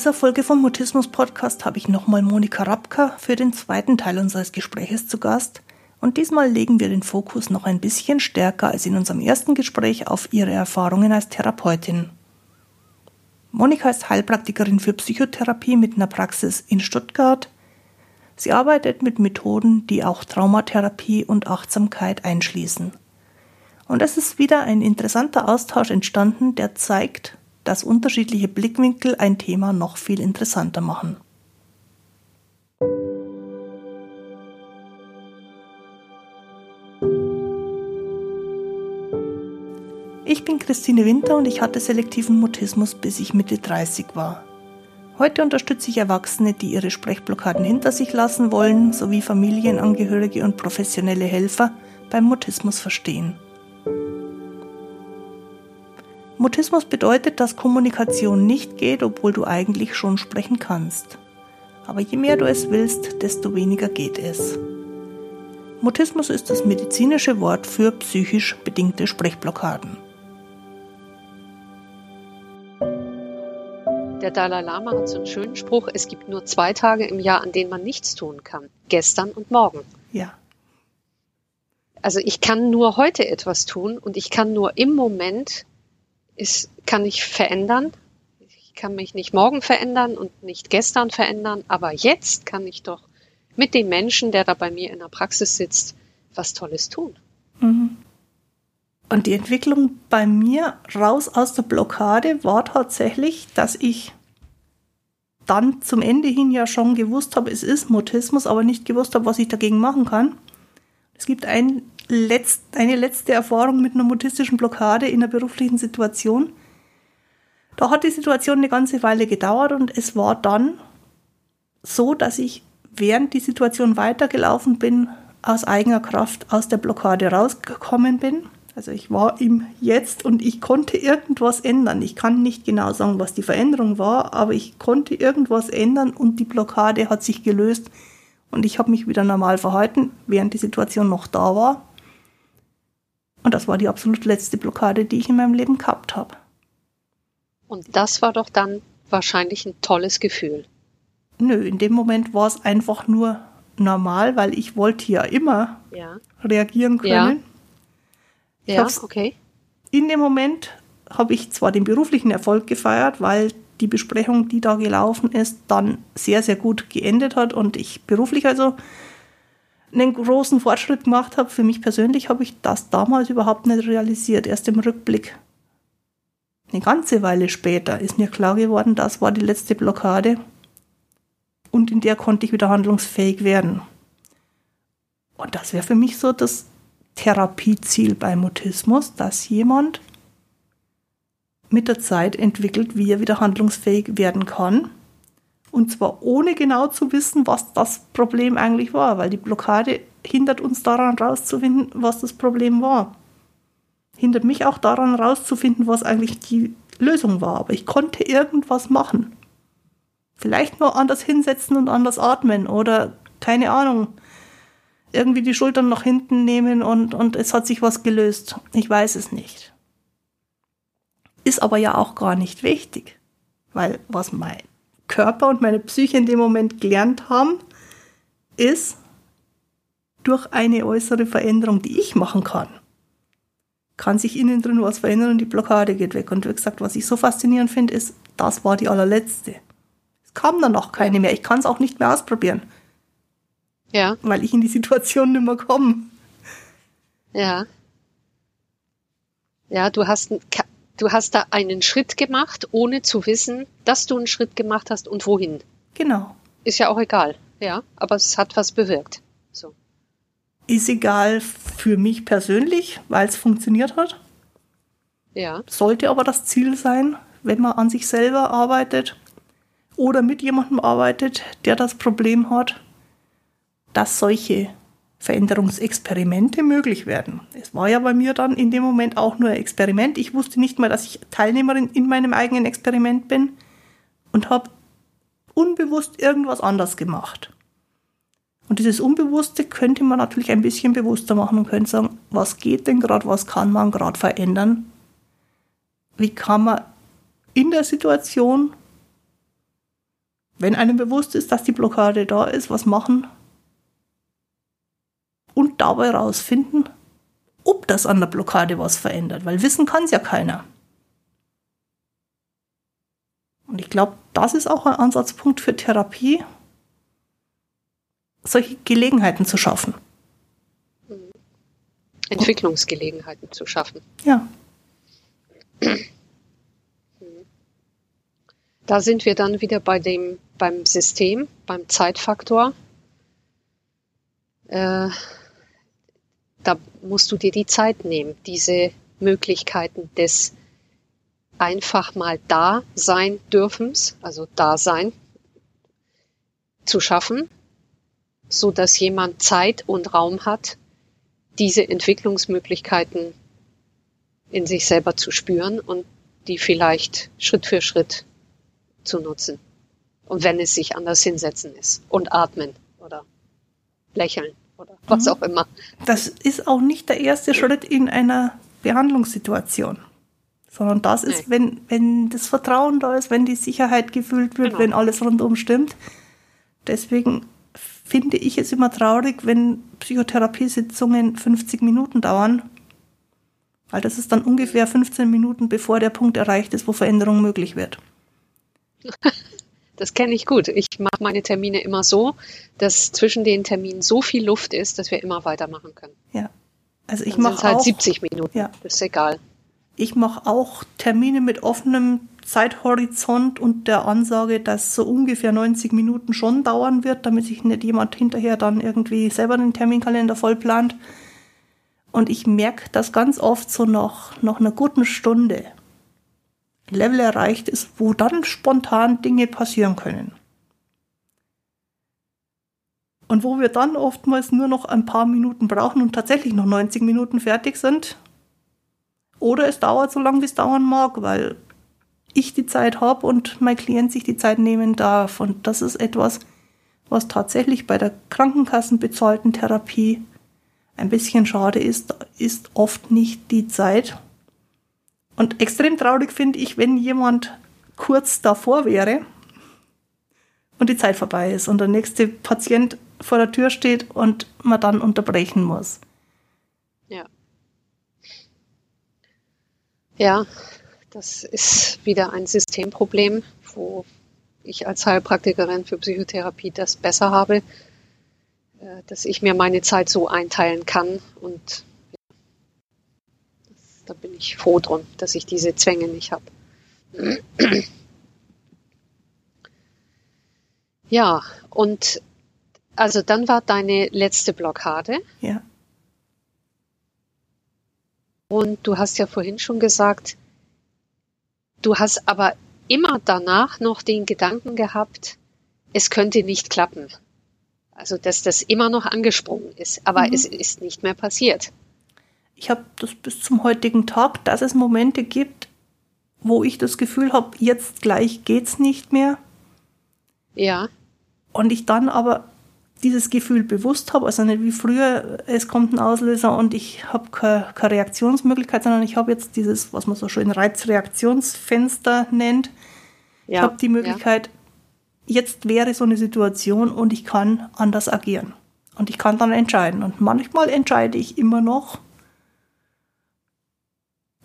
dieser Folge vom Mutismus Podcast habe ich nochmal Monika Rapka für den zweiten Teil unseres Gespräches zu Gast. Und diesmal legen wir den Fokus noch ein bisschen stärker als in unserem ersten Gespräch auf ihre Erfahrungen als Therapeutin. Monika ist Heilpraktikerin für Psychotherapie mit einer Praxis in Stuttgart. Sie arbeitet mit Methoden, die auch Traumatherapie und Achtsamkeit einschließen. Und es ist wieder ein interessanter Austausch entstanden, der zeigt, dass unterschiedliche Blickwinkel ein Thema noch viel interessanter machen. Ich bin Christine Winter und ich hatte selektiven Mutismus, bis ich Mitte 30 war. Heute unterstütze ich Erwachsene, die ihre Sprechblockaden hinter sich lassen wollen, sowie Familienangehörige und professionelle Helfer beim Mutismus verstehen. Mutismus bedeutet, dass Kommunikation nicht geht, obwohl du eigentlich schon sprechen kannst. Aber je mehr du es willst, desto weniger geht es. Mutismus ist das medizinische Wort für psychisch bedingte Sprechblockaden. Der Dalai Lama hat so einen schönen Spruch, es gibt nur zwei Tage im Jahr, an denen man nichts tun kann. Gestern und morgen. Ja. Also ich kann nur heute etwas tun und ich kann nur im Moment ist, kann ich verändern. Ich kann mich nicht morgen verändern und nicht gestern verändern, aber jetzt kann ich doch mit dem Menschen, der da bei mir in der Praxis sitzt, was Tolles tun. Mhm. Und die Entwicklung bei mir raus aus der Blockade war tatsächlich, dass ich dann zum Ende hin ja schon gewusst habe, es ist Mutismus, aber nicht gewusst habe, was ich dagegen machen kann. Es gibt ein letzt, eine letzte Erfahrung mit einer mutistischen Blockade in einer beruflichen Situation. Da hat die Situation eine ganze Weile gedauert und es war dann so, dass ich während die Situation weitergelaufen bin, aus eigener Kraft aus der Blockade rausgekommen bin. Also ich war im Jetzt und ich konnte irgendwas ändern. Ich kann nicht genau sagen, was die Veränderung war, aber ich konnte irgendwas ändern und die Blockade hat sich gelöst und ich habe mich wieder normal verhalten, während die Situation noch da war. Und das war die absolut letzte Blockade, die ich in meinem Leben gehabt habe. Und das war doch dann wahrscheinlich ein tolles Gefühl. Nö, in dem Moment war es einfach nur normal, weil ich wollte ja immer ja. reagieren können. Ja, ja okay. In dem Moment habe ich zwar den beruflichen Erfolg gefeiert, weil die Besprechung, die da gelaufen ist, dann sehr, sehr gut geendet hat und ich beruflich also einen großen Fortschritt gemacht habe. Für mich persönlich habe ich das damals überhaupt nicht realisiert, erst im Rückblick. Eine ganze Weile später ist mir klar geworden, das war die letzte Blockade und in der konnte ich wieder handlungsfähig werden. Und das wäre für mich so das Therapieziel beim Mutismus, dass jemand mit der Zeit entwickelt, wie er wieder handlungsfähig werden kann und zwar ohne genau zu wissen, was das Problem eigentlich war, weil die Blockade hindert uns daran rauszufinden, was das Problem war. Hindert mich auch daran rauszufinden, was eigentlich die Lösung war. Aber ich konnte irgendwas machen. Vielleicht nur anders hinsetzen und anders atmen oder keine Ahnung, irgendwie die Schultern nach hinten nehmen und, und es hat sich was gelöst. Ich weiß es nicht. Ist aber ja auch gar nicht wichtig, weil was mein Körper und meine Psyche in dem Moment gelernt haben, ist durch eine äußere Veränderung, die ich machen kann, kann sich innen drin was verändern und die Blockade geht weg. Und wie gesagt, was ich so faszinierend finde, ist, das war die allerletzte. Es kam dann noch keine mehr. Ich kann es auch nicht mehr ausprobieren. Ja. Weil ich in die Situation nicht mehr komme. Ja. Ja, du hast Du hast da einen Schritt gemacht, ohne zu wissen, dass du einen Schritt gemacht hast und wohin. Genau. Ist ja auch egal, ja, aber es hat was bewirkt. So. Ist egal für mich persönlich, weil es funktioniert hat. Ja. Sollte aber das Ziel sein, wenn man an sich selber arbeitet oder mit jemandem arbeitet, der das Problem hat, dass solche Veränderungsexperimente möglich werden. Es war ja bei mir dann in dem Moment auch nur ein Experiment. Ich wusste nicht mal, dass ich Teilnehmerin in meinem eigenen Experiment bin und habe unbewusst irgendwas anders gemacht. Und dieses Unbewusste könnte man natürlich ein bisschen bewusster machen und könnte sagen, was geht denn gerade, was kann man gerade verändern? Wie kann man in der Situation wenn einem bewusst ist, dass die Blockade da ist, was machen und dabei rausfinden, ob das an der Blockade was verändert, weil wissen kann es ja keiner. Und ich glaube, das ist auch ein Ansatzpunkt für Therapie, solche Gelegenheiten zu schaffen. Entwicklungsgelegenheiten zu schaffen. Ja. Da sind wir dann wieder bei dem, beim System, beim Zeitfaktor. Äh, da musst du dir die Zeit nehmen, diese Möglichkeiten des einfach mal da sein dürfens, also da sein, zu schaffen, so dass jemand Zeit und Raum hat, diese Entwicklungsmöglichkeiten in sich selber zu spüren und die vielleicht Schritt für Schritt zu nutzen. Und wenn es sich anders hinsetzen ist und atmen oder lächeln oder was mhm. auch immer. Das ist auch nicht der erste Schritt in einer Behandlungssituation, sondern das ist, wenn, wenn das Vertrauen da ist, wenn die Sicherheit gefühlt wird, genau. wenn alles rundum stimmt. Deswegen finde ich es immer traurig, wenn Psychotherapiesitzungen 50 Minuten dauern, weil das ist dann ungefähr 15 Minuten, bevor der Punkt erreicht ist, wo Veränderung möglich wird. Das kenne ich gut. Ich mache meine Termine immer so, dass zwischen den Terminen so viel Luft ist, dass wir immer weitermachen können. Ja. Also ich mache halt auch, 70 Minuten. Ja. Das ist egal. Ich mache auch Termine mit offenem Zeithorizont und der Ansage, dass so ungefähr 90 Minuten schon dauern wird, damit sich nicht jemand hinterher dann irgendwie selber den Terminkalender vollplant. Und ich merke das ganz oft so nach, nach einer guten Stunde Level erreicht ist, wo dann spontan Dinge passieren können. Und wo wir dann oftmals nur noch ein paar Minuten brauchen und tatsächlich noch 90 Minuten fertig sind. Oder es dauert so lange, wie es dauern mag, weil ich die Zeit habe und mein Klient sich die Zeit nehmen darf. Und das ist etwas, was tatsächlich bei der krankenkassenbezahlten Therapie ein bisschen schade ist, ist oft nicht die Zeit, und extrem traurig finde ich, wenn jemand kurz davor wäre und die Zeit vorbei ist und der nächste Patient vor der Tür steht und man dann unterbrechen muss. Ja. Ja, das ist wieder ein Systemproblem, wo ich als Heilpraktikerin für Psychotherapie das besser habe, äh, dass ich mir meine Zeit so einteilen kann und da bin ich froh drum, dass ich diese Zwänge nicht habe. Ja, und also dann war deine letzte Blockade. Ja. Und du hast ja vorhin schon gesagt, du hast aber immer danach noch den Gedanken gehabt, es könnte nicht klappen. Also, dass das immer noch angesprungen ist, aber mhm. es ist nicht mehr passiert ich habe das bis zum heutigen Tag, dass es Momente gibt, wo ich das Gefühl habe, jetzt gleich geht's nicht mehr. Ja. Und ich dann aber dieses Gefühl bewusst habe, also nicht wie früher, es kommt ein Auslöser und ich habe keine, keine Reaktionsmöglichkeit, sondern ich habe jetzt dieses, was man so schön Reizreaktionsfenster nennt. Ja. Ich habe die Möglichkeit, ja. jetzt wäre so eine Situation und ich kann anders agieren. Und ich kann dann entscheiden. Und manchmal entscheide ich immer noch,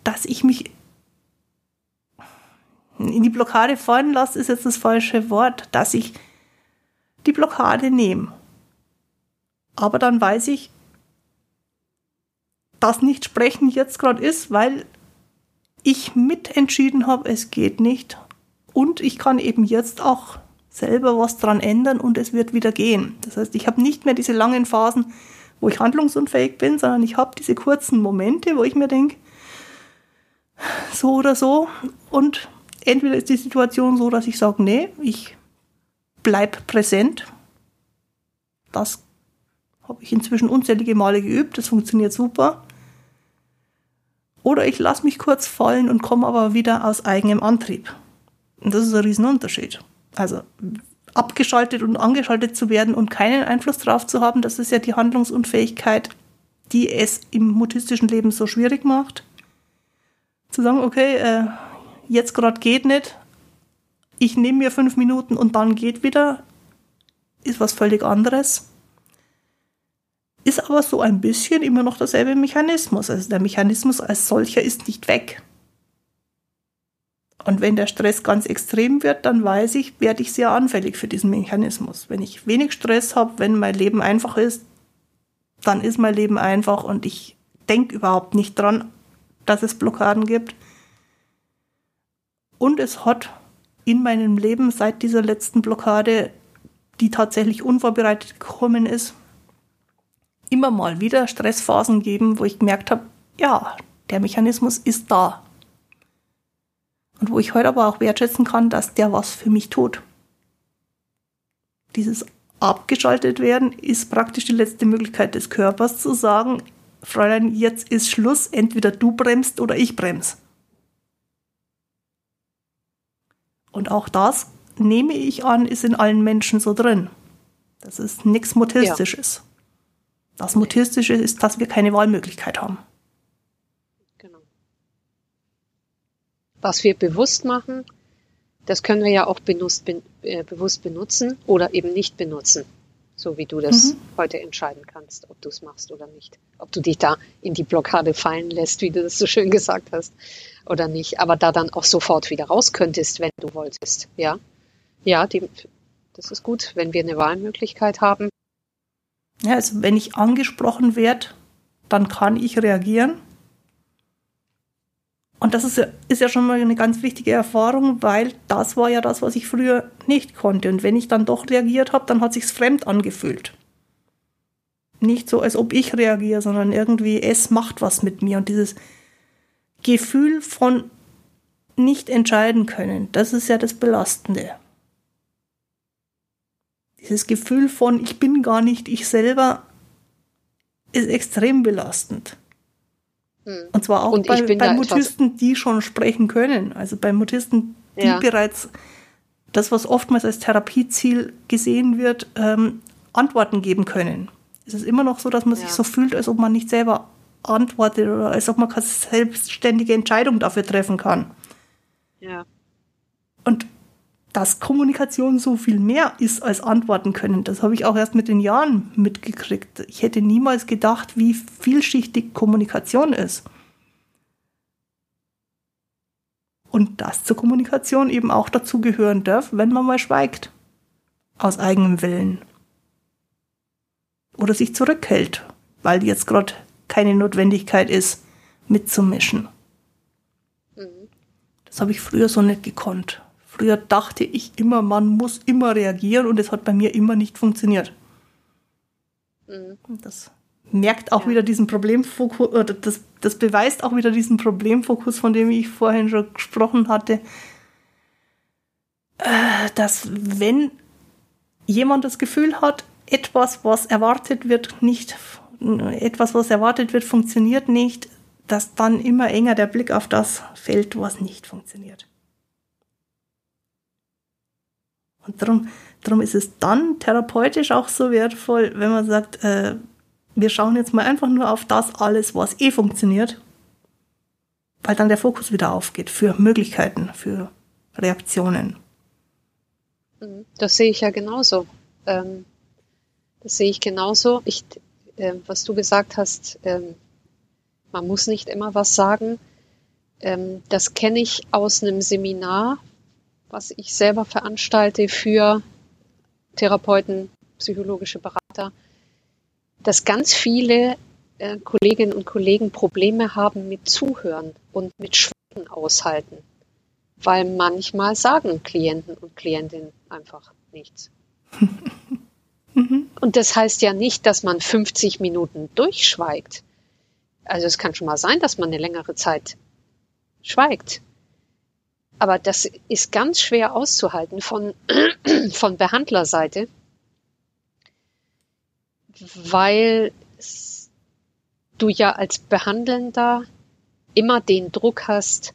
dass ich mich in die Blockade fallen lasse, ist jetzt das falsche Wort, dass ich die Blockade nehme. Aber dann weiß ich, dass nicht sprechen jetzt gerade ist, weil ich mitentschieden habe, es geht nicht. Und ich kann eben jetzt auch selber was dran ändern und es wird wieder gehen. Das heißt, ich habe nicht mehr diese langen Phasen, wo ich handlungsunfähig bin, sondern ich habe diese kurzen Momente, wo ich mir denke, so oder so. Und entweder ist die Situation so, dass ich sage, nee, ich bleib präsent. Das habe ich inzwischen unzählige Male geübt, das funktioniert super. Oder ich lasse mich kurz fallen und komme aber wieder aus eigenem Antrieb. Und das ist ein Riesenunterschied. Also abgeschaltet und angeschaltet zu werden und keinen Einfluss drauf zu haben, das ist ja die Handlungsunfähigkeit, die es im mutistischen Leben so schwierig macht zu sagen, okay, äh, jetzt gerade geht nicht, ich nehme mir fünf Minuten und dann geht wieder, ist was völlig anderes. Ist aber so ein bisschen immer noch derselbe Mechanismus. Also der Mechanismus als solcher ist nicht weg. Und wenn der Stress ganz extrem wird, dann weiß ich, werde ich sehr anfällig für diesen Mechanismus. Wenn ich wenig Stress habe, wenn mein Leben einfach ist, dann ist mein Leben einfach und ich denke überhaupt nicht dran, dass es Blockaden gibt. Und es hat in meinem Leben seit dieser letzten Blockade, die tatsächlich unvorbereitet gekommen ist, immer mal wieder Stressphasen geben, wo ich gemerkt habe, ja, der Mechanismus ist da. Und wo ich heute aber auch wertschätzen kann, dass der was für mich tut. Dieses abgeschaltet werden ist praktisch die letzte Möglichkeit des Körpers zu sagen, Fräulein, jetzt ist Schluss, entweder du bremst oder ich bremse. Und auch das nehme ich an, ist in allen Menschen so drin. Das ist nichts Mutistisches. Ja. Das Mutistische ist, dass wir keine Wahlmöglichkeit haben. Genau. Was wir bewusst machen, das können wir ja auch benutzt, äh, bewusst benutzen oder eben nicht benutzen. So wie du das mhm. heute entscheiden kannst, ob du es machst oder nicht. Ob du dich da in die Blockade fallen lässt, wie du das so schön gesagt hast, oder nicht. Aber da dann auch sofort wieder raus könntest, wenn du wolltest. Ja, ja, die, das ist gut, wenn wir eine Wahlmöglichkeit haben. Ja, also wenn ich angesprochen werde, dann kann ich reagieren. Und das ist ja, ist ja schon mal eine ganz wichtige Erfahrung, weil das war ja das, was ich früher nicht konnte. Und wenn ich dann doch reagiert habe, dann hat sich's fremd angefühlt. Nicht so, als ob ich reagiere, sondern irgendwie es macht was mit mir. Und dieses Gefühl von nicht entscheiden können, das ist ja das Belastende. Dieses Gefühl von ich bin gar nicht ich selber ist extrem belastend. Hm. Und zwar auch Und bei, bei Mutisten, die schon sprechen können. Also bei Mutisten, die ja. bereits das, was oftmals als Therapieziel gesehen wird, ähm, Antworten geben können. Es ist immer noch so, dass man ja. sich so fühlt, als ob man nicht selber antwortet oder als ob man keine selbstständige Entscheidung dafür treffen kann. Ja. Und dass Kommunikation so viel mehr ist als antworten können. Das habe ich auch erst mit den Jahren mitgekriegt. Ich hätte niemals gedacht, wie vielschichtig Kommunikation ist. Und dass zur Kommunikation eben auch dazu gehören darf, wenn man mal schweigt. Aus eigenem Willen. Oder sich zurückhält, weil jetzt gerade keine Notwendigkeit ist, mitzumischen. Mhm. Das habe ich früher so nicht gekonnt. Früher dachte ich immer, man muss immer reagieren und es hat bei mir immer nicht funktioniert. Mhm. Das merkt auch ja. wieder diesen Problemfokus, oder das, das beweist auch wieder diesen Problemfokus, von dem ich vorhin schon gesprochen hatte, äh, dass wenn jemand das Gefühl hat, etwas, was erwartet wird, nicht, etwas, was erwartet wird, funktioniert nicht, dass dann immer enger der Blick auf das fällt, was nicht funktioniert. Und darum, darum ist es dann therapeutisch auch so wertvoll, wenn man sagt, äh, wir schauen jetzt mal einfach nur auf das alles, was eh funktioniert, weil dann der Fokus wieder aufgeht für Möglichkeiten, für Reaktionen. Mhm. Das sehe ich ja genauso. Ähm, das sehe ich genauso. Ich, äh, was du gesagt hast, ähm, man muss nicht immer was sagen. Ähm, das kenne ich aus einem Seminar, was ich selber veranstalte für Therapeuten, psychologische Berater, dass ganz viele äh, Kolleginnen und Kollegen Probleme haben mit Zuhören und mit Schweigen aushalten, weil manchmal sagen Klienten und Klientinnen einfach nichts. und das heißt ja nicht, dass man 50 Minuten durchschweigt. Also es kann schon mal sein, dass man eine längere Zeit schweigt. Aber das ist ganz schwer auszuhalten von, von Behandlerseite, weil du ja als Behandelnder immer den Druck hast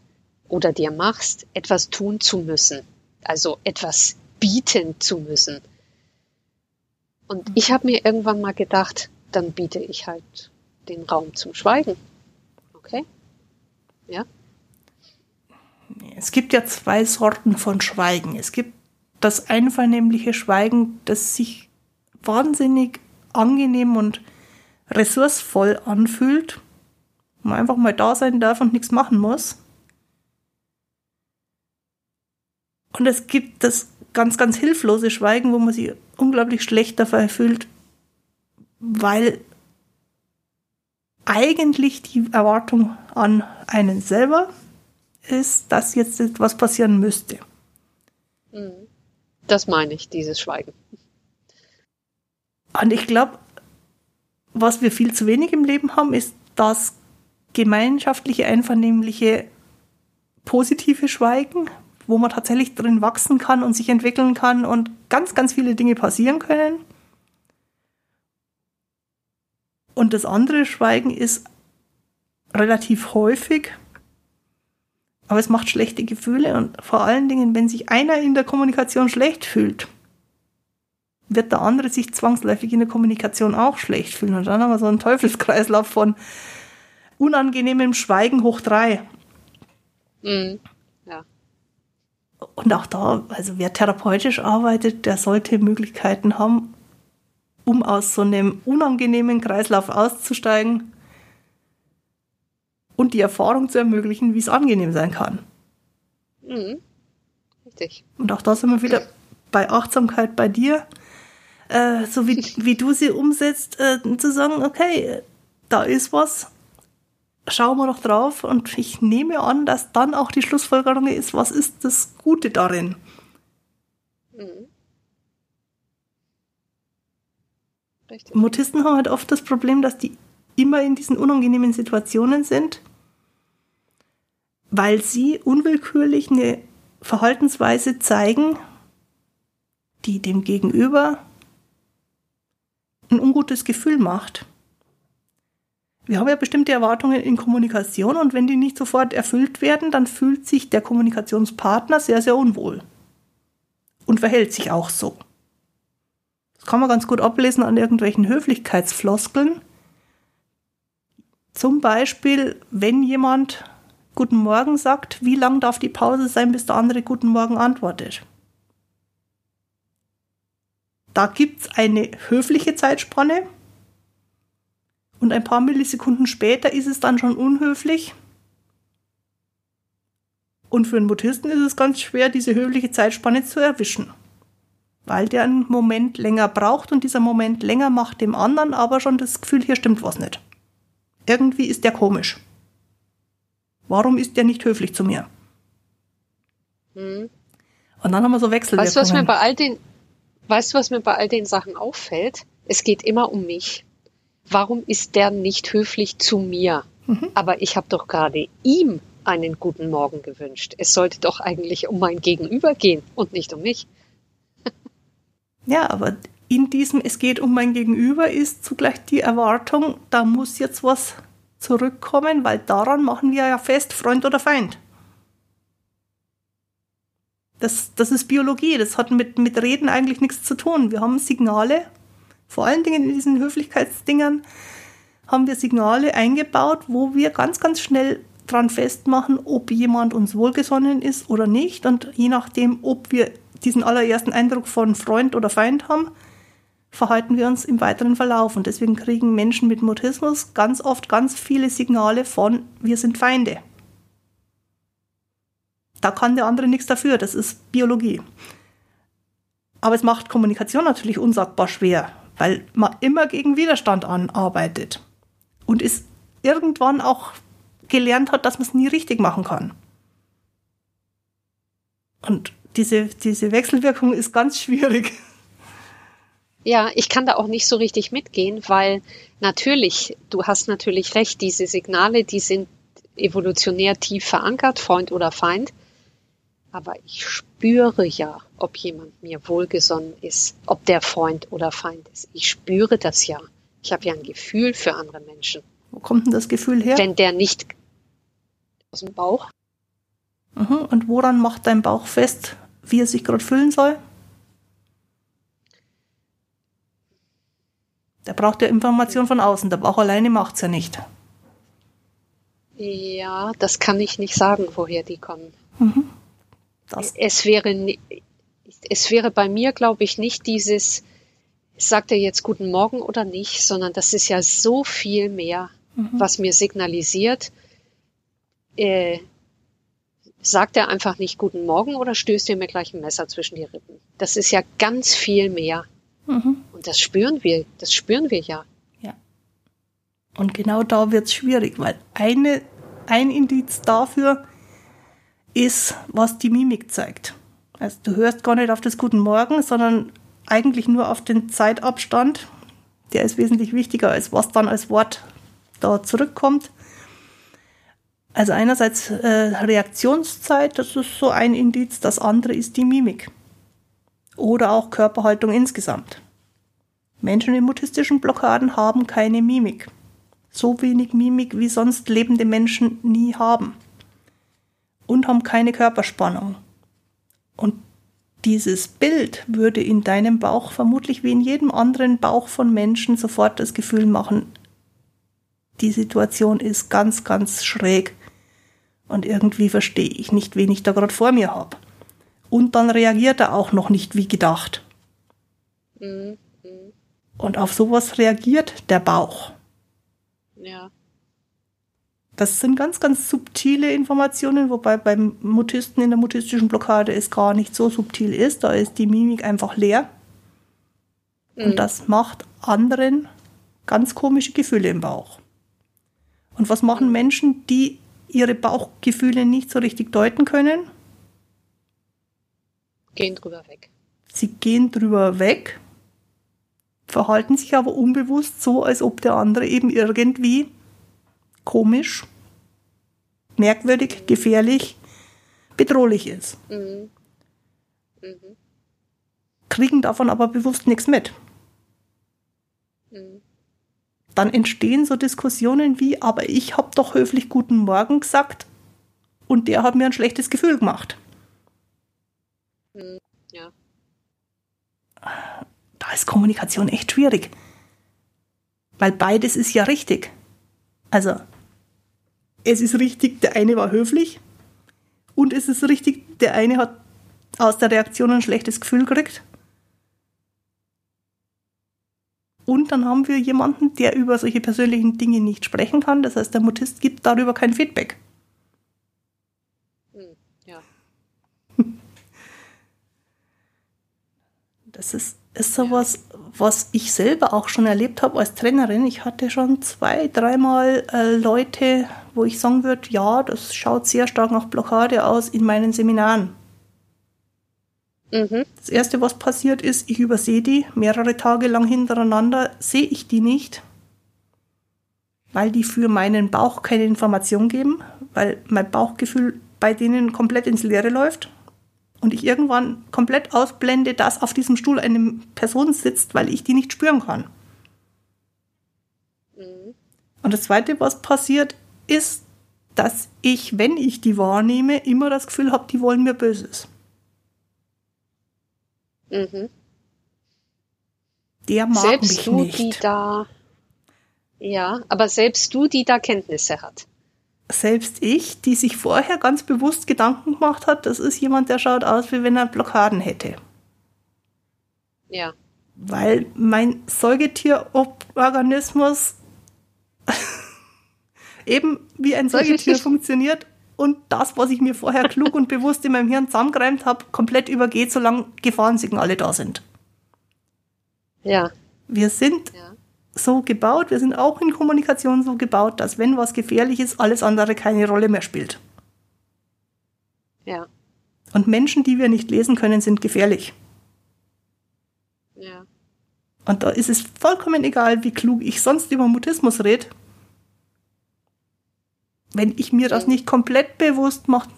oder dir machst, etwas tun zu müssen, also etwas bieten zu müssen. Und ich habe mir irgendwann mal gedacht, dann biete ich halt den Raum zum Schweigen. Okay? Ja? Es gibt ja zwei Sorten von Schweigen. Es gibt das einvernehmliche Schweigen, das sich wahnsinnig angenehm und ressourcevoll anfühlt, wo man einfach mal da sein darf und nichts machen muss. Und es gibt das ganz, ganz hilflose Schweigen, wo man sich unglaublich schlecht dabei fühlt, weil eigentlich die Erwartung an einen selber ist, dass jetzt etwas passieren müsste. Mhm. Das meine ich, dieses Schweigen. Und ich glaube, was wir viel zu wenig im Leben haben, ist das gemeinschaftliche, einvernehmliche, positive Schweigen, wo man tatsächlich drin wachsen kann und sich entwickeln kann und ganz, ganz viele Dinge passieren können. Und das andere Schweigen ist relativ häufig, aber es macht schlechte Gefühle und vor allen Dingen, wenn sich einer in der Kommunikation schlecht fühlt, wird der andere sich zwangsläufig in der Kommunikation auch schlecht fühlen. Und dann haben wir so einen Teufelskreislauf von unangenehmem Schweigen hoch drei. Mhm. Ja. Und auch da, also wer therapeutisch arbeitet, der sollte Möglichkeiten haben, um aus so einem unangenehmen Kreislauf auszusteigen und die Erfahrung zu ermöglichen, wie es angenehm sein kann. Mhm. Richtig. Und auch da sind wir wieder bei Achtsamkeit bei dir, äh, so wie, wie du sie umsetzt, äh, zu sagen, okay, da ist was, schauen wir doch drauf und ich nehme an, dass dann auch die Schlussfolgerung ist, was ist das Gute darin? Mhm. Richtig. Mutisten haben halt oft das Problem, dass die immer in diesen unangenehmen Situationen sind, weil sie unwillkürlich eine Verhaltensweise zeigen, die dem Gegenüber ein ungutes Gefühl macht. Wir haben ja bestimmte Erwartungen in Kommunikation und wenn die nicht sofort erfüllt werden, dann fühlt sich der Kommunikationspartner sehr, sehr unwohl und verhält sich auch so. Das kann man ganz gut ablesen an irgendwelchen Höflichkeitsfloskeln. Zum Beispiel, wenn jemand Guten Morgen sagt, wie lang darf die Pause sein, bis der andere Guten Morgen antwortet? Da gibt es eine höfliche Zeitspanne und ein paar Millisekunden später ist es dann schon unhöflich. Und für einen Mutisten ist es ganz schwer, diese höfliche Zeitspanne zu erwischen weil der einen Moment länger braucht und dieser Moment länger macht dem anderen aber schon das Gefühl, hier stimmt was nicht. Irgendwie ist der komisch. Warum ist der nicht höflich zu mir? Hm. Und dann haben wir so Wechselwirkungen. Weißt du, was mir bei all den, weißt du, was mir bei all den Sachen auffällt? Es geht immer um mich. Warum ist der nicht höflich zu mir? Mhm. Aber ich habe doch gerade ihm einen guten Morgen gewünscht. Es sollte doch eigentlich um mein Gegenüber gehen und nicht um mich. Ja, aber in diesem Es geht um mein Gegenüber ist zugleich die Erwartung, da muss jetzt was zurückkommen, weil daran machen wir ja fest, Freund oder Feind. Das, das ist Biologie, das hat mit, mit Reden eigentlich nichts zu tun. Wir haben Signale, vor allen Dingen in diesen Höflichkeitsdingern, haben wir Signale eingebaut, wo wir ganz, ganz schnell dran festmachen, ob jemand uns wohlgesonnen ist oder nicht. Und je nachdem, ob wir diesen allerersten Eindruck von Freund oder Feind haben, verhalten wir uns im weiteren Verlauf. Und deswegen kriegen Menschen mit Mutismus ganz oft ganz viele Signale von wir sind Feinde. Da kann der andere nichts dafür, das ist Biologie. Aber es macht Kommunikation natürlich unsagbar schwer, weil man immer gegen Widerstand anarbeitet und es irgendwann auch gelernt hat, dass man es nie richtig machen kann. Und diese, diese Wechselwirkung ist ganz schwierig. Ja, ich kann da auch nicht so richtig mitgehen, weil natürlich, du hast natürlich recht, diese Signale, die sind evolutionär tief verankert, Freund oder Feind. Aber ich spüre ja, ob jemand mir wohlgesonnen ist, ob der Freund oder Feind ist. Ich spüre das ja. Ich habe ja ein Gefühl für andere Menschen. Wo kommt denn das Gefühl her? Wenn der nicht aus dem Bauch. Mhm. Und woran macht dein Bauch fest, wie er sich gerade fühlen soll? Der braucht ja Informationen von außen. Der Bauch alleine macht es ja nicht. Ja, das kann ich nicht sagen, woher die kommen. Mhm. Es wäre, es wäre bei mir, glaube ich, nicht dieses, sagt er jetzt guten Morgen oder nicht, sondern das ist ja so viel mehr, mhm. was mir signalisiert, äh, sagt er einfach nicht guten Morgen oder stößt er mir gleich ein Messer zwischen die Rippen? Das ist ja ganz viel mehr. Mhm. Und das spüren wir, das spüren wir ja. Ja. Und genau da wird es schwierig, weil eine, ein Indiz dafür ist, was die Mimik zeigt. Also du hörst gar nicht auf das Guten Morgen, sondern eigentlich nur auf den Zeitabstand. Der ist wesentlich wichtiger, als was dann als Wort da zurückkommt. Also einerseits äh, Reaktionszeit, das ist so ein Indiz, das andere ist die Mimik. Oder auch Körperhaltung insgesamt. Menschen in mutistischen Blockaden haben keine Mimik. So wenig Mimik, wie sonst lebende Menschen nie haben. Und haben keine Körperspannung. Und dieses Bild würde in deinem Bauch vermutlich wie in jedem anderen Bauch von Menschen sofort das Gefühl machen, die Situation ist ganz, ganz schräg und irgendwie verstehe ich nicht, wen ich da gerade vor mir habe. Und dann reagiert er auch noch nicht wie gedacht. Mhm. Und auf sowas reagiert der Bauch. Ja. Das sind ganz, ganz subtile Informationen, wobei beim Mutisten in der mutistischen Blockade es gar nicht so subtil ist. Da ist die Mimik einfach leer. Mhm. Und das macht anderen ganz komische Gefühle im Bauch. Und was machen mhm. Menschen, die ihre Bauchgefühle nicht so richtig deuten können? Gehen drüber weg. Sie gehen drüber weg, verhalten sich aber unbewusst so, als ob der andere eben irgendwie komisch, merkwürdig, gefährlich, bedrohlich ist. Mhm. Mhm. Kriegen davon aber bewusst nichts mit. Mhm dann entstehen so Diskussionen wie, aber ich habe doch höflich guten Morgen gesagt und der hat mir ein schlechtes Gefühl gemacht. Hm, ja. Da ist Kommunikation echt schwierig. Weil beides ist ja richtig. Also, es ist richtig, der eine war höflich und es ist richtig, der eine hat aus der Reaktion ein schlechtes Gefühl gekriegt Und dann haben wir jemanden, der über solche persönlichen Dinge nicht sprechen kann. Das heißt, der Mutist gibt darüber kein Feedback. Hm, ja. Das ist, ist sowas, was ich selber auch schon erlebt habe als Trainerin. Ich hatte schon zwei, dreimal äh, Leute, wo ich sagen würde, ja, das schaut sehr stark nach Blockade aus in meinen Seminaren. Mhm. Das Erste, was passiert ist, ich übersehe die mehrere Tage lang hintereinander, sehe ich die nicht, weil die für meinen Bauch keine Information geben, weil mein Bauchgefühl bei denen komplett ins Leere läuft und ich irgendwann komplett ausblende, dass auf diesem Stuhl eine Person sitzt, weil ich die nicht spüren kann. Mhm. Und das Zweite, was passiert, ist, dass ich, wenn ich die wahrnehme, immer das Gefühl habe, die wollen mir Böses. Mhm. Der mag selbst mich du, nicht. die da, ja, aber selbst du, die da Kenntnisse hat. Selbst ich, die sich vorher ganz bewusst Gedanken gemacht hat, das ist jemand, der schaut aus, wie wenn er Blockaden hätte. Ja. Weil mein Säugetierorganismus eben wie ein Säugetier funktioniert und das, was ich mir vorher klug und bewusst in meinem Hirn zusammengereimt habe, komplett übergeht, solange Gefahrensignale da sind. Ja. Wir sind ja. So gebaut, wir sind auch in Kommunikation so gebaut, dass wenn was gefährlich ist, alles andere keine Rolle mehr spielt. Ja. Und Menschen, die wir nicht lesen können, sind gefährlich. Ja. Und da ist es vollkommen egal, wie klug ich sonst über Mutismus rede wenn ich mir das nicht komplett bewusst mache,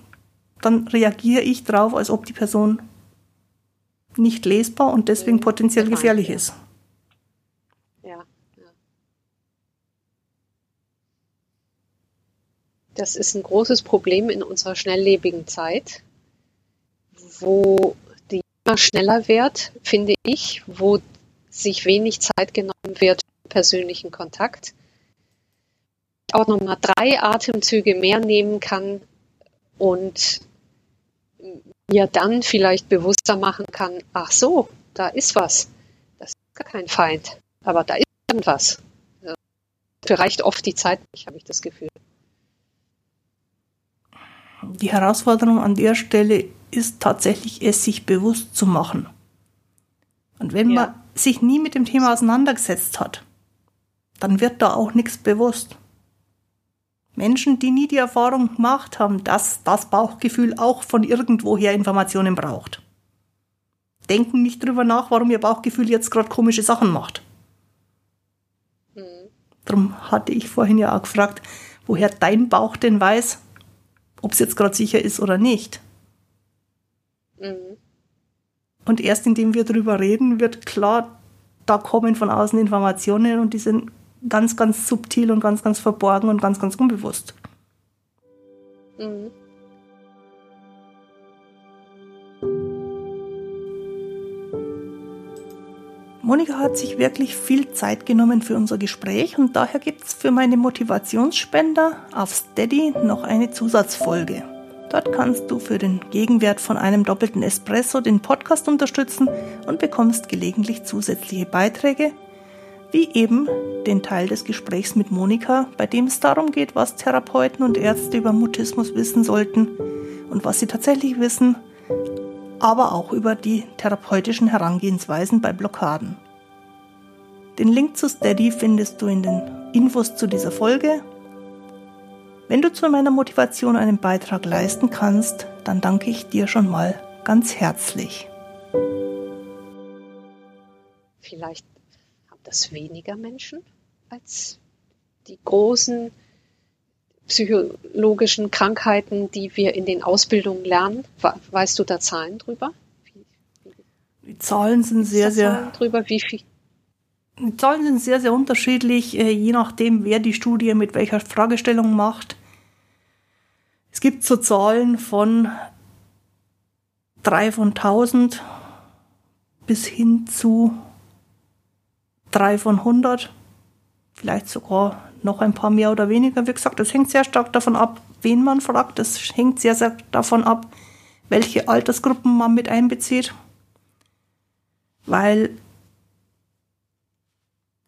dann reagiere ich drauf, als ob die Person nicht lesbar und deswegen potenziell gefährlich ist. Ja, Das ist ein großes Problem in unserer schnelllebigen Zeit, wo die immer schneller wird, finde ich, wo sich wenig Zeit genommen wird für persönlichen Kontakt auch nochmal drei Atemzüge mehr nehmen kann und mir dann vielleicht bewusster machen kann, ach so, da ist was. Das ist gar kein Feind, aber da ist irgendwas. Dafür reicht oft die Zeit nicht, habe ich das Gefühl. Die Herausforderung an der Stelle ist tatsächlich, es sich bewusst zu machen. Und wenn ja. man sich nie mit dem Thema auseinandergesetzt hat, dann wird da auch nichts bewusst. Menschen, die nie die Erfahrung gemacht haben, dass das Bauchgefühl auch von irgendwoher Informationen braucht. Denken nicht drüber nach, warum ihr Bauchgefühl jetzt gerade komische Sachen macht. Mhm. Darum hatte ich vorhin ja auch gefragt, woher dein Bauch denn weiß, ob es jetzt gerade sicher ist oder nicht. Mhm. Und erst indem wir drüber reden, wird klar, da kommen von außen Informationen und die sind ganz, ganz subtil und ganz, ganz verborgen und ganz, ganz unbewusst. Mhm. Monika hat sich wirklich viel Zeit genommen für unser Gespräch und daher gibt es für meine Motivationsspender auf Steady noch eine Zusatzfolge. Dort kannst du für den Gegenwert von einem doppelten Espresso den Podcast unterstützen und bekommst gelegentlich zusätzliche Beiträge, wie eben den Teil des Gesprächs mit Monika, bei dem es darum geht, was Therapeuten und Ärzte über Mutismus wissen sollten und was sie tatsächlich wissen, aber auch über die therapeutischen Herangehensweisen bei Blockaden. Den Link zu Steady findest du in den Infos zu dieser Folge. Wenn du zu meiner Motivation einen Beitrag leisten kannst, dann danke ich dir schon mal ganz herzlich. Vielleicht das weniger Menschen als die großen psychologischen Krankheiten, die wir in den Ausbildungen lernen? Weißt du da Zahlen drüber? Die Zahlen sind sehr, sehr. drüber, wie viel? Die Zahlen sind sehr, sehr unterschiedlich, äh, je nachdem, wer die Studie mit welcher Fragestellung macht. Es gibt so Zahlen von drei von 1000 bis hin zu 3 von 100, vielleicht sogar noch ein paar mehr oder weniger. Wie gesagt, das hängt sehr stark davon ab, wen man fragt. Das hängt sehr, sehr davon ab, welche Altersgruppen man mit einbezieht. Weil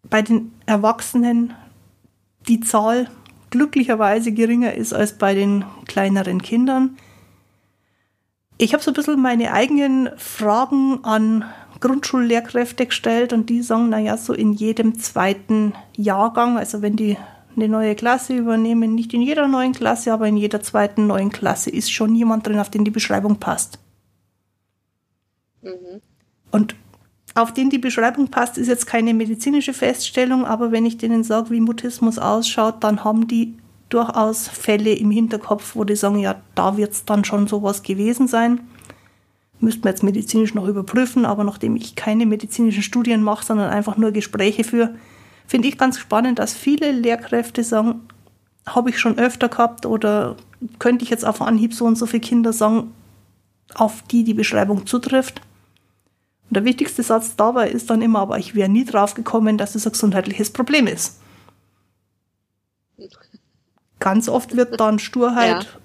bei den Erwachsenen die Zahl glücklicherweise geringer ist als bei den kleineren Kindern. Ich habe so ein bisschen meine eigenen Fragen an Grundschullehrkräfte gestellt und die sagen, naja, so in jedem zweiten Jahrgang, also wenn die eine neue Klasse übernehmen, nicht in jeder neuen Klasse, aber in jeder zweiten neuen Klasse ist schon jemand drin, auf den die Beschreibung passt. Mhm. Und auf den die Beschreibung passt, ist jetzt keine medizinische Feststellung, aber wenn ich denen sage, wie Mutismus ausschaut, dann haben die durchaus Fälle im Hinterkopf, wo die sagen, ja, da wird es dann schon sowas gewesen sein. Müsste man jetzt medizinisch noch überprüfen, aber nachdem ich keine medizinischen Studien mache, sondern einfach nur Gespräche führe, finde ich ganz spannend, dass viele Lehrkräfte sagen, habe ich schon öfter gehabt oder könnte ich jetzt auf Anhieb so und so viele Kinder sagen, auf die die Beschreibung zutrifft. Und der wichtigste Satz dabei ist dann immer, aber ich wäre nie drauf gekommen, dass es ein gesundheitliches Problem ist. Ganz oft wird dann Sturheit ja.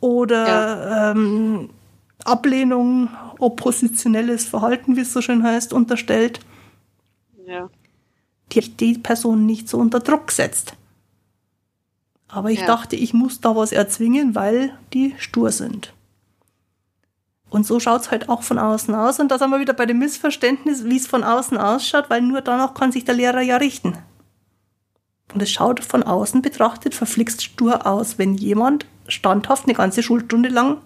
oder ja. Ähm, Ablehnung, oppositionelles Verhalten, wie es so schön heißt, unterstellt, ja. die die Person nicht so unter Druck setzt. Aber ich ja. dachte, ich muss da was erzwingen, weil die stur sind. Und so schaut es halt auch von außen aus. Und da sind wir wieder bei dem Missverständnis, wie es von außen ausschaut, weil nur danach kann sich der Lehrer ja richten. Und es schaut von außen betrachtet verflixt stur aus, wenn jemand standhaft eine ganze Schulstunde lang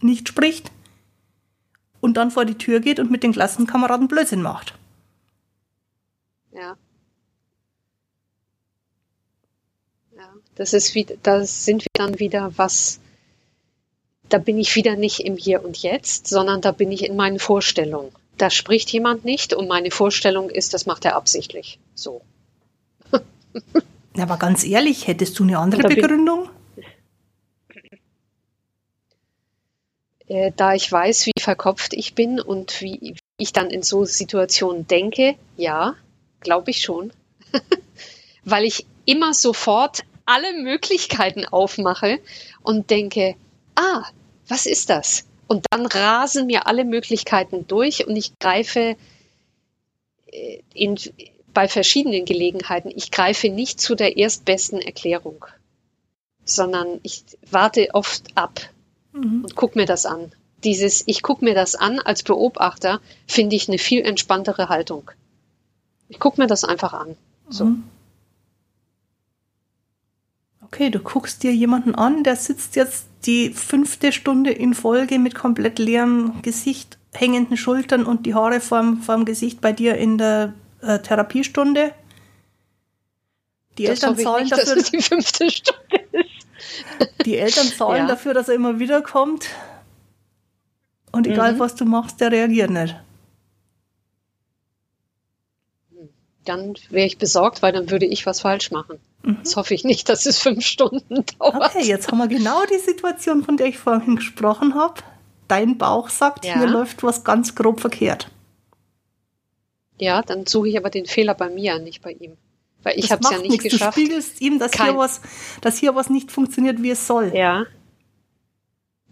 nicht spricht und dann vor die Tür geht und mit den Klassenkameraden Blödsinn macht. Ja. Ja, das ist wieder, da sind wir dann wieder was, da bin ich wieder nicht im Hier und Jetzt, sondern da bin ich in meinen Vorstellungen. Da spricht jemand nicht und meine Vorstellung ist, das macht er absichtlich. So. Aber ganz ehrlich, hättest du eine andere Begründung? Äh, da ich weiß, wie verkopft ich bin und wie ich dann in so Situationen denke, ja, glaube ich schon. Weil ich immer sofort alle Möglichkeiten aufmache und denke, ah, Was ist das? Und dann rasen mir alle Möglichkeiten durch und ich greife äh, in, bei verschiedenen Gelegenheiten, ich greife nicht zu der erstbesten Erklärung, sondern ich warte oft ab mhm. und gucke mir das an. Dieses, ich gucke mir das an als Beobachter, finde ich eine viel entspanntere Haltung. Ich gucke mir das einfach an. So. Mhm. Okay, du guckst dir jemanden an, der sitzt jetzt die fünfte Stunde in Folge mit komplett leerem Gesicht, hängenden Schultern und die Haare vorm, vorm Gesicht bei dir in der äh, Therapiestunde. Die das Eltern zahlen nicht, dafür, dass es die fünfte Stunde ist. Die Eltern zahlen ja. dafür, dass er immer wieder kommt. Und egal mhm. was du machst, der reagiert nicht. Dann wäre ich besorgt, weil dann würde ich was falsch machen. Mhm. Das hoffe ich nicht, dass es fünf Stunden dauert. Okay, jetzt haben wir genau die Situation, von der ich vorhin gesprochen habe. Dein Bauch sagt, ja. hier läuft was ganz grob verkehrt. Ja, dann suche ich aber den Fehler bei mir, nicht bei ihm. Weil ich habe es ja nicht nichts. geschafft. Du spiegelst ihm, dass hier, was, dass hier was nicht funktioniert, wie es soll. Ja.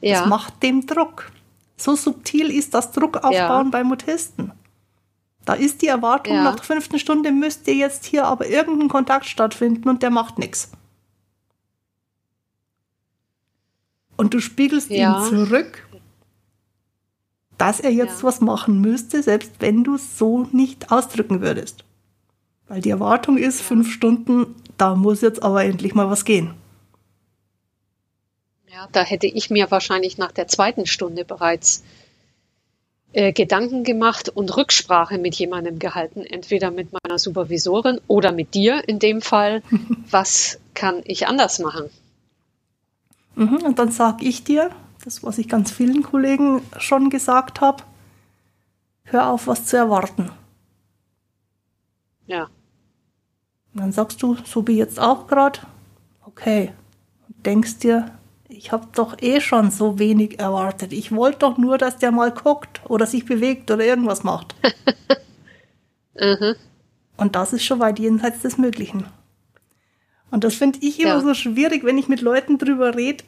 ja. Das macht dem Druck. So subtil ist das Druckaufbauen ja. beim Autisten. Da ist die Erwartung, ja. nach der fünften Stunde müsste jetzt hier aber irgendein Kontakt stattfinden und der macht nichts. Und du spiegelst ja. ihm zurück, dass er jetzt ja. was machen müsste, selbst wenn du es so nicht ausdrücken würdest. Weil die Erwartung ist, fünf Stunden, da muss jetzt aber endlich mal was gehen. Ja, da hätte ich mir wahrscheinlich nach der zweiten Stunde bereits äh, Gedanken gemacht und Rücksprache mit jemandem gehalten, entweder mit meiner Supervisorin oder mit dir in dem Fall. Was kann ich anders machen? Mhm, und dann sage ich dir, das, was ich ganz vielen Kollegen schon gesagt habe, hör auf, was zu erwarten. Ja. Und dann sagst du, so wie jetzt auch gerade, okay, und denkst dir, ich habe doch eh schon so wenig erwartet. Ich wollte doch nur, dass der mal guckt oder sich bewegt oder irgendwas macht. mhm. Und das ist schon weit jenseits des Möglichen. Und das finde ich immer ja. so schwierig, wenn ich mit Leuten drüber rede,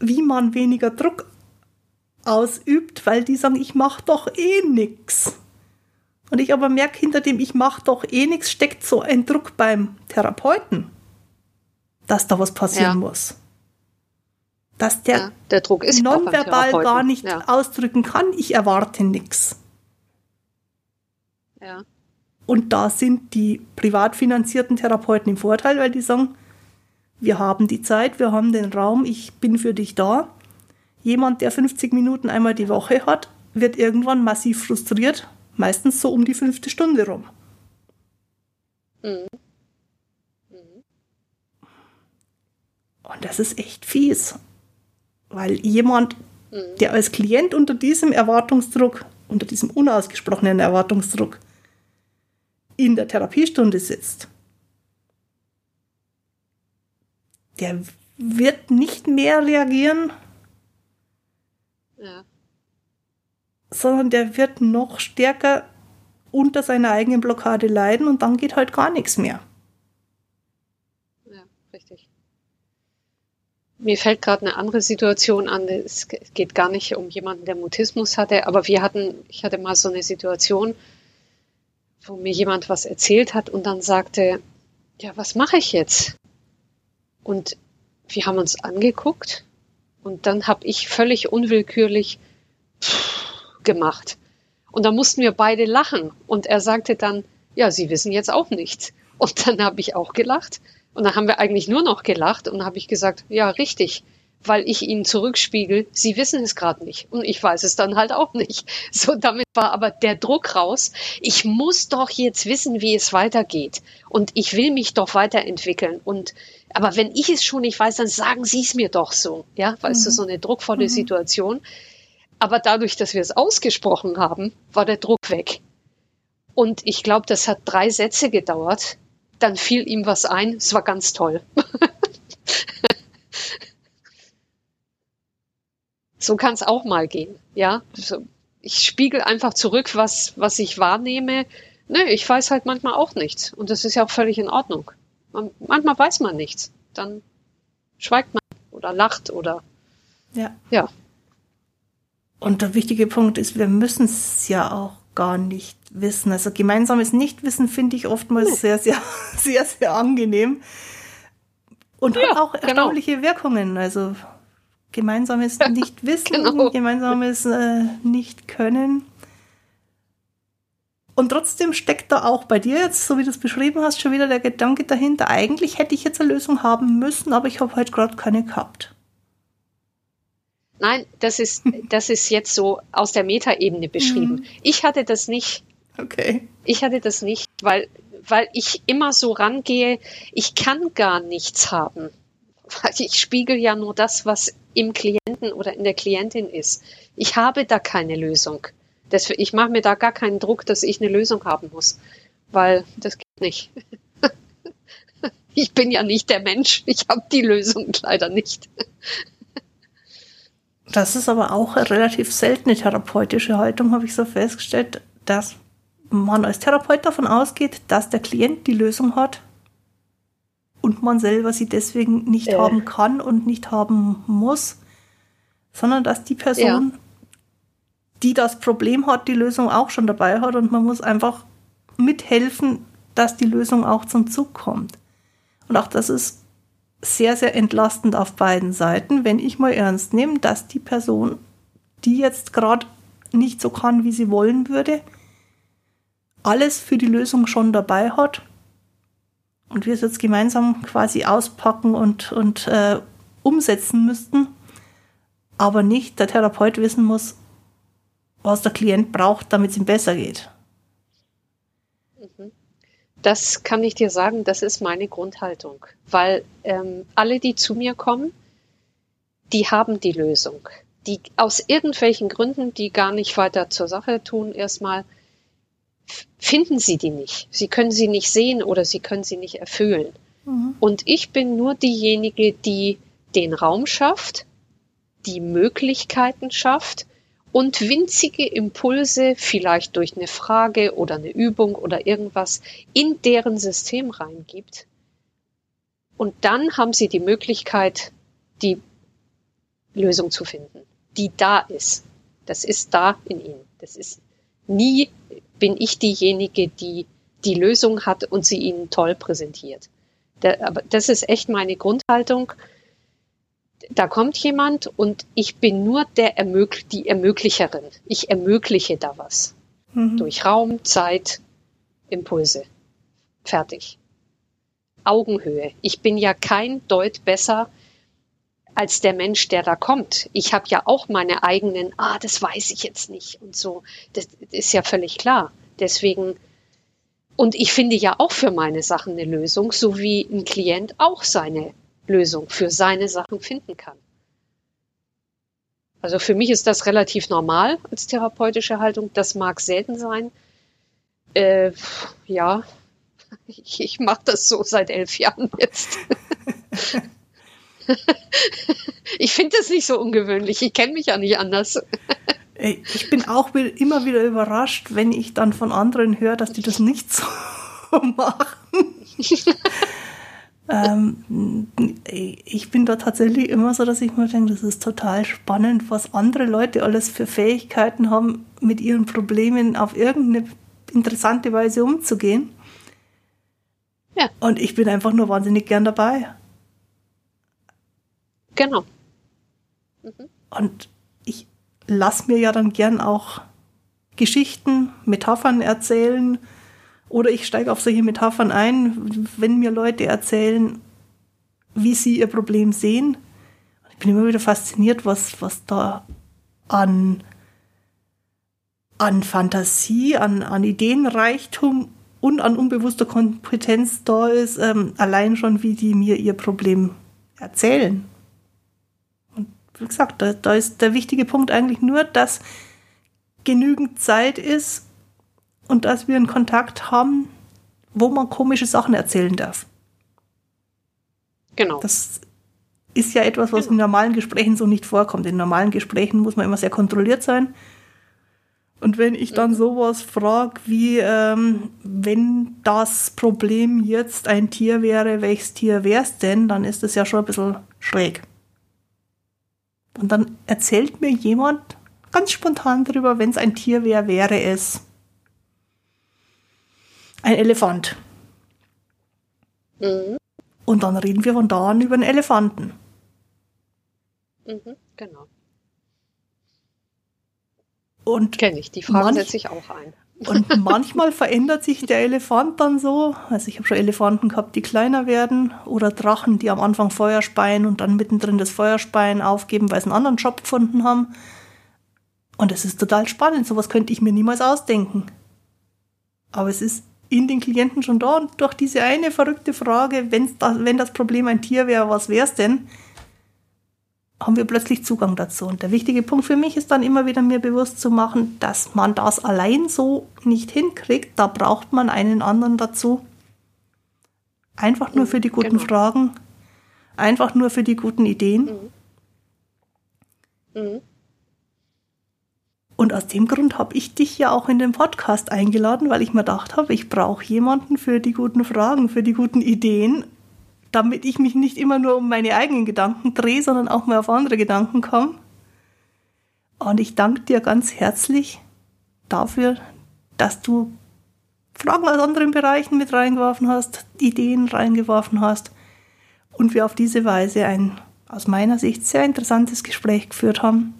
wie man weniger Druck ausübt, weil die sagen, ich mache doch eh nichts. Und ich aber merke, hinter dem ich mache doch eh nichts steckt so ein Druck beim Therapeuten, dass da was passieren ja. muss dass der, ja, der Druck ist nonverbal gar nicht ja. ausdrücken kann, ich erwarte nichts. Ja. Und da sind die privat finanzierten Therapeuten im Vorteil, weil die sagen, wir haben die Zeit, wir haben den Raum, ich bin für dich da. Jemand, der 50 Minuten einmal die Woche hat, wird irgendwann massiv frustriert, meistens so um die fünfte Stunde rum. Mhm. Und das ist echt fies. Weil jemand, der als Klient unter diesem Erwartungsdruck, unter diesem unausgesprochenen Erwartungsdruck in der Therapiestunde sitzt, der wird nicht mehr reagieren, ja. Sondern der wird noch stärker unter seiner eigenen Blockade leiden und dann geht halt gar nichts mehr. Ja, richtig. Mir fällt gerade eine andere Situation an. Es geht gar nicht um jemanden, der Mutismus hatte, aber wir hatten, ich hatte mal so eine Situation, wo mir jemand was erzählt hat und dann sagte, ja, was mache ich jetzt? Und wir haben uns angeguckt und dann habe ich völlig unwillkürlich gemacht. Und da mussten wir beide lachen. Und er sagte dann, ja, Sie wissen jetzt auch nichts. Und dann habe ich auch gelacht. Und dann haben wir eigentlich nur noch gelacht und habe ich gesagt, ja, richtig, weil ich ihnen zurückspiegel, sie wissen es gerade nicht und ich weiß es dann halt auch nicht. So, damit war aber der Druck raus. Ich muss doch jetzt wissen, wie es weitergeht und ich will mich doch weiterentwickeln und aber wenn ich es schon nicht weiß, dann sagen Sie es mir doch so, ja, weißt mhm. du, so eine druckvolle mhm. Situation. Aber dadurch, dass wir es ausgesprochen haben, war der Druck weg. Und ich glaube, das hat drei Sätze gedauert, dann fiel ihm was ein. Es war ganz toll. so kann es auch mal gehen. Ja, ich spiegel einfach zurück, was, was ich wahrnehme. Nö, ich weiß halt manchmal auch nichts. Und das ist ja auch völlig in Ordnung. Man, manchmal weiß man nichts. Dann schweigt man oder lacht oder. Ja. Ja. Und der wichtige Punkt ist, wir müssen es ja auch gar nicht wissen. Also gemeinsames Nichtwissen finde ich oftmals hm. sehr, sehr, sehr, sehr angenehm. Und ja, hat auch genau. erstaunliche genau. Wirkungen. Also gemeinsames Nichtwissen, genau. gemeinsames äh, Nicht-Können. Und trotzdem steckt da auch bei dir jetzt, so wie du es beschrieben hast, schon wieder der Gedanke dahinter, eigentlich hätte ich jetzt eine Lösung haben müssen, aber ich habe halt gerade keine gehabt. Nein, das ist, das ist jetzt so aus der Metaebene beschrieben. Mhm. Ich hatte das nicht. Okay. Ich hatte das nicht, weil, weil ich immer so rangehe, ich kann gar nichts haben. Weil ich spiegel ja nur das, was im Klienten oder in der Klientin ist. Ich habe da keine Lösung. Das, ich mache mir da gar keinen Druck, dass ich eine Lösung haben muss, weil das geht nicht. ich bin ja nicht der Mensch. Ich habe die Lösung leider nicht. Das ist aber auch eine relativ seltene therapeutische Haltung, habe ich so festgestellt, dass man als Therapeut davon ausgeht, dass der Klient die Lösung hat und man selber sie deswegen nicht äh. haben kann und nicht haben muss, sondern dass die Person, ja. die das Problem hat, die Lösung auch schon dabei hat und man muss einfach mithelfen, dass die Lösung auch zum Zug kommt. Und auch das ist sehr, sehr entlastend auf beiden Seiten, wenn ich mal ernst nehme, dass die Person, die jetzt gerade nicht so kann, wie sie wollen würde, alles für die Lösung schon dabei hat und wir es jetzt gemeinsam quasi auspacken und, und äh, umsetzen müssten, aber nicht der Therapeut wissen muss, was der Klient braucht, damit es ihm besser geht. Mhm. Das kann ich dir sagen, das ist meine Grundhaltung, weil ähm, alle, die zu mir kommen, die haben die Lösung. Die aus irgendwelchen Gründen, die gar nicht weiter zur Sache tun, erstmal finden sie die nicht. Sie können sie nicht sehen oder sie können sie nicht erfüllen. Mhm. Und ich bin nur diejenige, die den Raum schafft, die Möglichkeiten schafft und winzige Impulse, vielleicht durch eine Frage oder eine Übung oder irgendwas, in deren System reingibt. Und dann haben sie die Möglichkeit, die Lösung zu finden, die da ist. Das ist da in ihnen. Das ist nie bin ich diejenige, die die Lösung hat und sie ihnen toll präsentiert. Aber das ist echt meine Grundhaltung da kommt jemand und ich bin nur der Ermögl die Ermöglicherin. Ich ermögliche da was. Mhm. Durch Raum, Zeit, Impulse. Fertig. Augenhöhe. Ich bin ja kein Deut besser als der Mensch, der da kommt. Ich habe ja auch meine eigenen, ah, das weiß ich jetzt nicht und so. Das ist ja völlig klar. Deswegen, und ich finde ja auch für meine Sachen eine Lösung, so wie ein Klient auch seine Lösung für seine Sachen finden kann. Also für mich ist das relativ normal als therapeutische Haltung. Das mag selten sein. Äh, ja, ich, ich mache das so seit elf Jahren jetzt. ich finde das nicht so ungewöhnlich. Ich kenne mich ja nicht anders. Ich bin auch immer wieder überrascht, wenn ich dann von anderen höre, dass die das nicht so machen ähm, ich bin da tatsächlich immer so, dass ich mir denke, das ist total spannend, was andere Leute alles für Fähigkeiten haben, mit ihren Problemen auf irgendeine interessante Weise umzugehen. Ja. Und ich bin einfach nur wahnsinnig gern dabei. Genau. Mhm. Und ich lasse mir ja dann gern auch Geschichten, Metaphern erzählen, oder ich steige auf solche Metaphern ein, wenn mir Leute erzählen, wie sie ihr Problem sehen. Ich bin immer wieder fasziniert, was, was da an, an Fantasie, an, an Ideenreichtum und an unbewusster Kompetenz da ist, ähm, allein schon, wie die mir ihr Problem erzählen. Und wie gesagt, da, da ist der wichtige Punkt eigentlich nur, dass genügend Zeit ist, und dass wir einen Kontakt haben, wo man komische Sachen erzählen darf. Genau. Das ist ja etwas, was genau. in normalen Gesprächen so nicht vorkommt. In normalen Gesprächen muss man immer sehr kontrolliert sein. Und wenn ich dann mhm. sowas frage wie, ähm, wenn das Problem jetzt ein Tier wäre, welches Tier wäre es denn, dann ist das ja schon ein bisschen schräg. Und dann erzählt mir jemand ganz spontan drüber, wenn es ein Tier wäre, wäre es ein Elefant. Mhm. Und dann reden wir von da an über einen Elefanten. Mhm, genau. Und Kenne ich, die Frage setze ich auch ein. Und manchmal verändert sich der Elefant dann so. Also ich habe schon Elefanten gehabt, die kleiner werden oder Drachen, die am Anfang Feuer speien und dann mittendrin das Feuerspeien aufgeben, weil sie einen anderen Job gefunden haben. Und es ist total spannend. Sowas könnte ich mir niemals ausdenken. Aber es ist in den Klienten schon da und durch diese eine verrückte Frage, wenn's da, wenn das Problem ein Tier wäre, was wäre es denn? haben wir plötzlich Zugang dazu. Und der wichtige Punkt für mich ist dann immer wieder mir bewusst zu machen, dass man das allein so nicht hinkriegt. Da braucht man einen anderen dazu. Einfach nur für die guten genau. Fragen, einfach nur für die guten Ideen. Mhm. Mhm. Und aus dem Grund habe ich dich ja auch in den Podcast eingeladen, weil ich mir gedacht habe, ich brauche jemanden für die guten Fragen, für die guten Ideen damit ich mich nicht immer nur um meine eigenen Gedanken drehe, sondern auch mal auf andere Gedanken komme. Und ich danke dir ganz herzlich dafür, dass du Fragen aus anderen Bereichen mit reingeworfen hast, Ideen reingeworfen hast und wir auf diese Weise ein aus meiner Sicht sehr interessantes Gespräch geführt haben.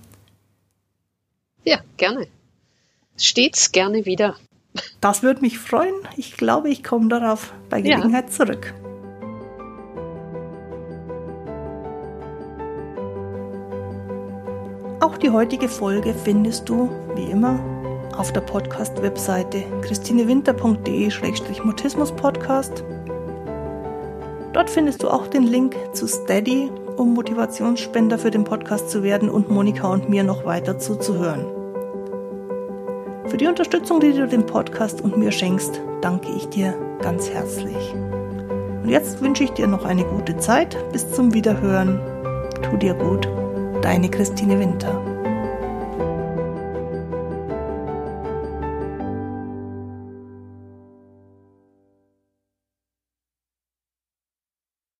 Ja, gerne. Stets gerne wieder. Das würde mich freuen. Ich glaube, ich komme darauf bei Gelegenheit ja. zurück. Auch die heutige Folge findest du, wie immer, auf der Podcast-Webseite christinewinter.de-mutismus-podcast. Dort findest du auch den Link zu Steady, um Motivationsspender für den Podcast zu werden und Monika und mir noch weiter zuzuhören. Für die Unterstützung, die du dem Podcast und mir schenkst, danke ich dir ganz herzlich. Und jetzt wünsche ich dir noch eine gute Zeit. Bis zum Wiederhören. Tu dir gut. Deine Christine Winter.